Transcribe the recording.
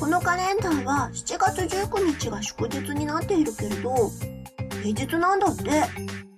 このカレンダーは7月19日が祝日になっているけれど、平日なんだって。